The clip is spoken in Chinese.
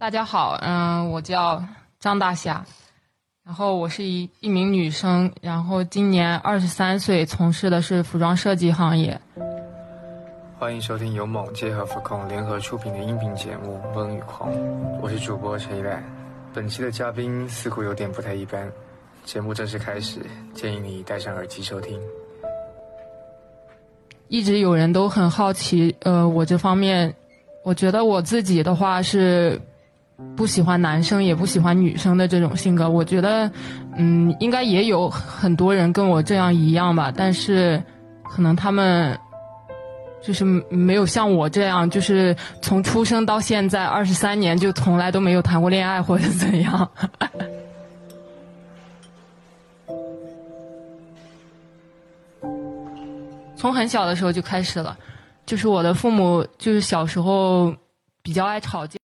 大家好，嗯，我叫张大侠，然后我是一一名女生，然后今年二十三岁，从事的是服装设计行业。欢迎收听由猛街和福控联合出品的音频节目《风与狂》，我是主播陈一兰。本期的嘉宾似乎有点不太一般。节目正式开始，建议你戴上耳机收听。一直有人都很好奇，呃，我这方面，我觉得我自己的话是。不喜欢男生，也不喜欢女生的这种性格。我觉得，嗯，应该也有很多人跟我这样一样吧。但是，可能他们就是没有像我这样，就是从出生到现在二十三年，就从来都没有谈过恋爱或者怎样。从很小的时候就开始了，就是我的父母就是小时候比较爱吵架。